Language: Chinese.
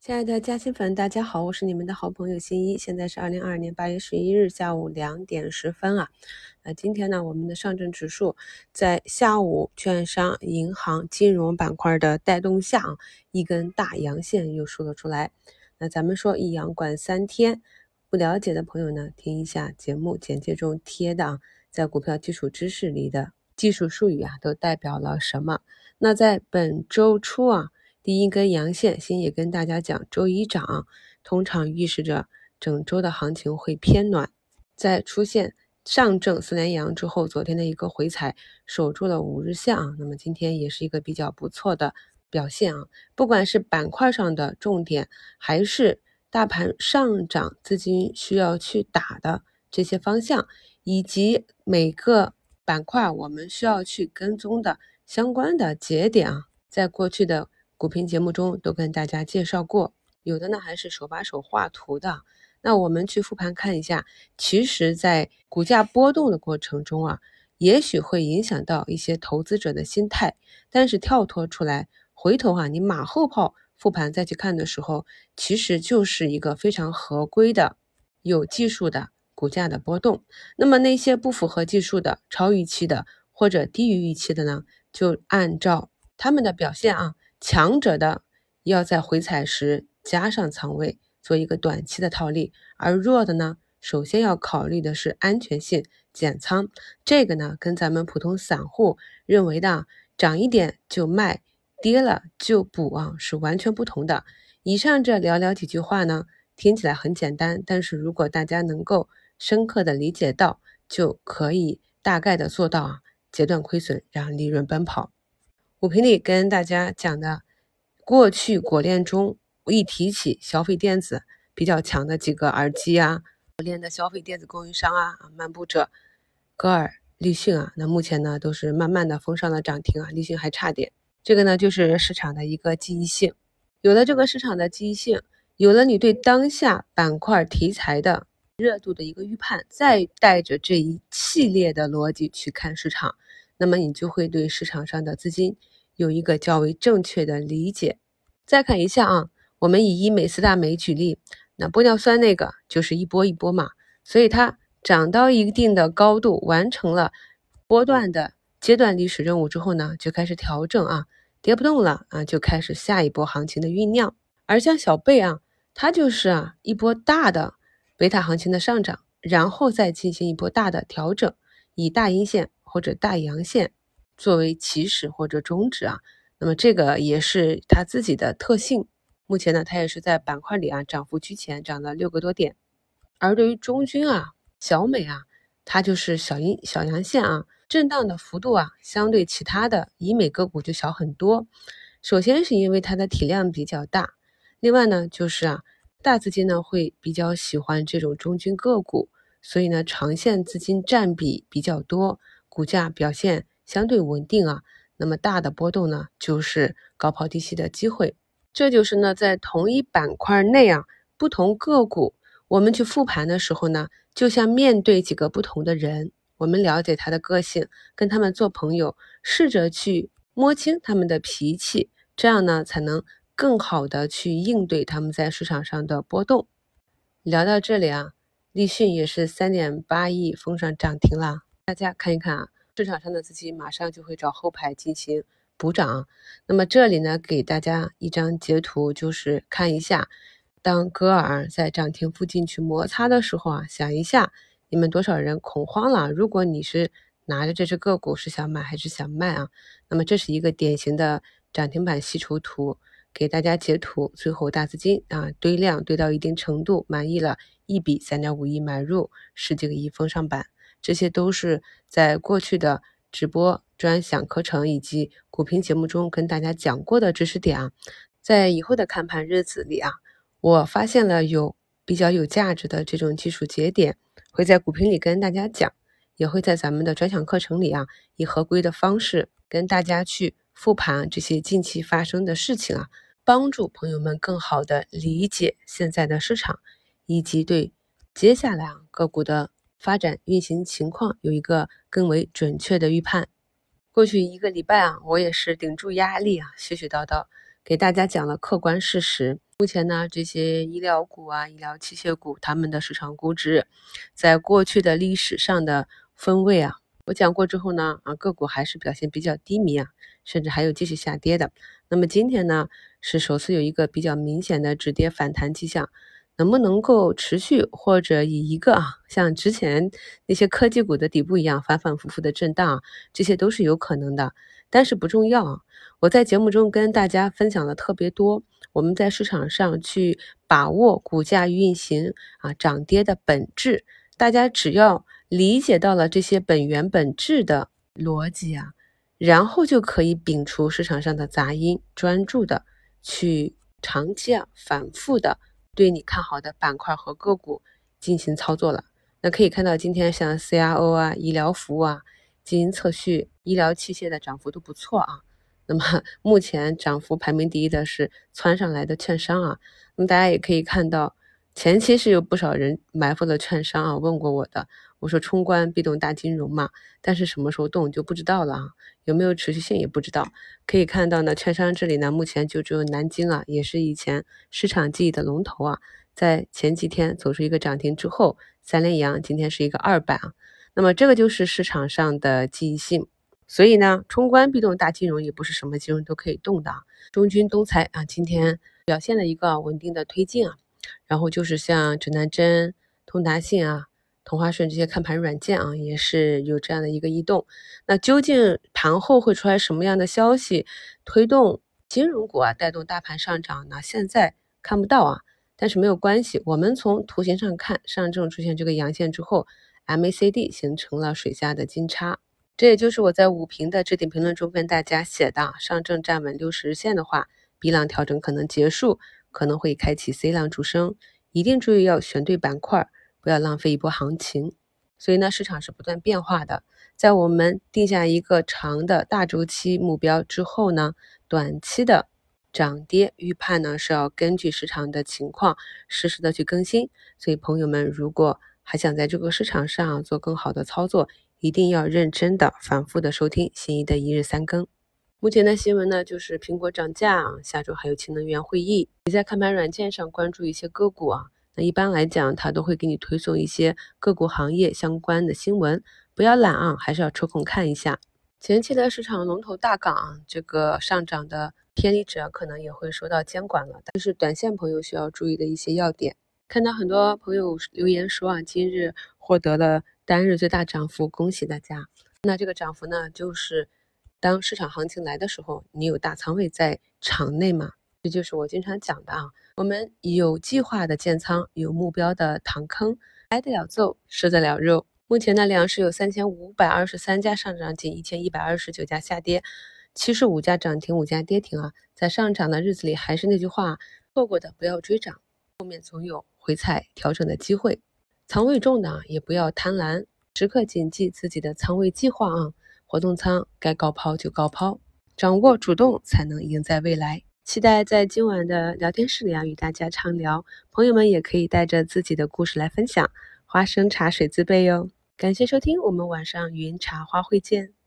亲爱的嘉兴粉，大家好，我是你们的好朋友新一。现在是二零二二年八月十一日下午两点十分啊。那今天呢，我们的上证指数在下午券商、银行、金融板块的带动下啊，一根大阳线又收了出来。那咱们说一阳管三天，不了解的朋友呢，听一下节目简介中贴的啊，在股票基础知识里的技术术语啊，都代表了什么？那在本周初啊。第一根阳线，先也跟大家讲，周一涨，通常预示着整周的行情会偏暖。在出现上证四连阳之后，昨天的一个回踩，守住了五日线啊，那么今天也是一个比较不错的表现啊。不管是板块上的重点，还是大盘上涨资金需要去打的这些方向，以及每个板块我们需要去跟踪的相关的节点啊，在过去的。股评节目中都跟大家介绍过，有的呢还是手把手画图的。那我们去复盘看一下，其实，在股价波动的过程中啊，也许会影响到一些投资者的心态。但是跳脱出来，回头啊，你马后炮复盘再去看的时候，其实就是一个非常合规的、有技术的股价的波动。那么那些不符合技术的、超预期的或者低于预期的呢，就按照他们的表现啊。强者的要在回踩时加上仓位，做一个短期的套利；而弱的呢，首先要考虑的是安全性，减仓。这个呢，跟咱们普通散户认为的涨一点就卖，跌了就补啊，是完全不同的。以上这寥寥几句话呢，听起来很简单，但是如果大家能够深刻的理解到，就可以大概的做到啊，截断亏损，让利润奔跑。股评里跟大家讲的，过去果链中我一提起消费电子比较强的几个耳机啊，果链的消费电子供应商啊，漫步者、歌尔、立讯啊，那目前呢都是慢慢的封上了涨停啊，立讯还差点。这个呢就是市场的一个记忆性，有了这个市场的记忆性，有了你对当下板块题材的热度的一个预判，再带着这一系列的逻辑去看市场，那么你就会对市场上的资金。有一个较为正确的理解。再看一下啊，我们以医美四大美举例，那玻尿酸那个就是一波一波嘛，所以它涨到一定的高度，完成了波段的阶段历史任务之后呢，就开始调整啊，跌不动了啊，就开始下一波行情的酝酿。而像小贝啊，它就是啊一波大的贝塔行情的上涨，然后再进行一波大的调整，以大阴线或者大阳线。作为起始或者终止啊，那么这个也是它自己的特性。目前呢，它也是在板块里啊涨幅居前，涨了六个多点。而对于中军啊、小美啊，它就是小阴小阳线啊，震荡的幅度啊，相对其他的以美个股就小很多。首先是因为它的体量比较大，另外呢就是啊，大资金呢会比较喜欢这种中军个股，所以呢长线资金占比比较多，股价表现。相对稳定啊，那么大的波动呢，就是高抛低吸的机会。这就是呢，在同一板块内啊，不同个股，我们去复盘的时候呢，就像面对几个不同的人，我们了解他的个性，跟他们做朋友，试着去摸清他们的脾气，这样呢，才能更好的去应对他们在市场上的波动。聊到这里啊，立讯也是三点八亿封上涨停了，大家看一看啊。市场上的资金马上就会找后排进行补涨，那么这里呢，给大家一张截图，就是看一下，当戈尔在涨停附近去摩擦的时候啊，想一下你们多少人恐慌了？如果你是拿着这只个股是想买还是想卖啊？那么这是一个典型的涨停板吸筹图，给大家截图，最后大资金啊堆量堆到一定程度，满意了，一笔三点五亿买入，十几个亿封上板。这些都是在过去的直播专享课程以及股评节目中跟大家讲过的知识点啊，在以后的看盘日子里啊，我发现了有比较有价值的这种技术节点，会在股评里跟大家讲，也会在咱们的专享课程里啊，以合规的方式跟大家去复盘这些近期发生的事情啊，帮助朋友们更好的理解现在的市场，以及对接下来啊个股的。发展运行情况有一个更为准确的预判。过去一个礼拜啊，我也是顶住压力啊，絮絮叨叨给大家讲了客观事实，目前呢，这些医疗股啊、医疗器械股，他们的市场估值，在过去的历史上的分位啊，我讲过之后呢，啊个股还是表现比较低迷啊，甚至还有继续下跌的。那么今天呢，是首次有一个比较明显的止跌反弹迹象，能不能够持续，或者以一个啊像之前那些科技股的底部一样反反复复的震荡，这些都是有可能的，但是不重要啊。我在节目中跟大家分享的特别多。我们在市场上去把握股价运行啊涨跌的本质，大家只要理解到了这些本源本质的逻辑啊，然后就可以摒除市场上的杂音，专注的去长期啊反复的对你看好的板块和个股进行操作了。那可以看到，今天像 CRO 啊、医疗服务啊、基因测序、医疗器械的涨幅都不错啊。那么目前涨幅排名第一的是窜上来的券商啊，那么大家也可以看到，前期是有不少人埋伏了券商啊，问过我的，我说冲关必动大金融嘛，但是什么时候动就不知道了啊，有没有持续性也不知道。可以看到呢，券商这里呢，目前就只有南京啊，也是以前市场记忆的龙头啊，在前几天走出一个涨停之后，三连阳，今天是一个二板啊，那么这个就是市场上的记忆性。所以呢，冲关必动大金融也不是什么金融都可以动的。中军东财啊，今天表现了一个稳定的推进啊。然后就是像指南针、通达信啊、同花顺这些看盘软件啊，也是有这样的一个异动。那究竟盘后会出来什么样的消息推动金融股啊，带动大盘上涨呢？现在看不到啊，但是没有关系。我们从图形上看，上证出现这个阳线之后，MACD 形成了水下的金叉。这也就是我在五评的置顶评论中跟大家写的，上证站稳六十日线的话，B 浪调整可能结束，可能会开启 C 浪主升，一定注意要选对板块，不要浪费一波行情。所以呢，市场是不断变化的，在我们定下一个长的大周期目标之后呢，短期的涨跌预判呢是要根据市场的情况实时的去更新。所以朋友们，如果还想在这个市场上做更好的操作，一定要认真的、反复的收听心仪的一日三更。目前的新闻呢，就是苹果涨价，下周还有氢能源会议。你在看盘软件上关注一些个股啊，那一般来讲，它都会给你推送一些个股行业相关的新闻。不要懒啊，还是要抽空看一下。前期的市场龙头大港，这个上涨的偏离者可能也会受到监管了，但是短线朋友需要注意的一些要点。看到很多朋友留言说啊，今日获得了。单日最大涨幅，恭喜大家！那这个涨幅呢，就是当市场行情来的时候，你有大仓位在场内吗？这就是我经常讲的啊。我们有计划的建仓，有目标的躺坑，挨得了揍，吃得了肉。目前呢，两市有三千五百二十三家上涨，仅一千一百二十九家下跌，七十五家涨停，五家跌停啊。在上涨的日子里，还是那句话，错过的不要追涨，后面总有回踩调整的机会。仓位重的也不要贪婪，时刻谨记自己的仓位计划啊！活动仓该高抛就高抛，掌握主动才能赢在未来。期待在今晚的聊天室里啊与大家畅聊，朋友们也可以带着自己的故事来分享，花生茶水自备哟。感谢收听，我们晚上云茶花会见。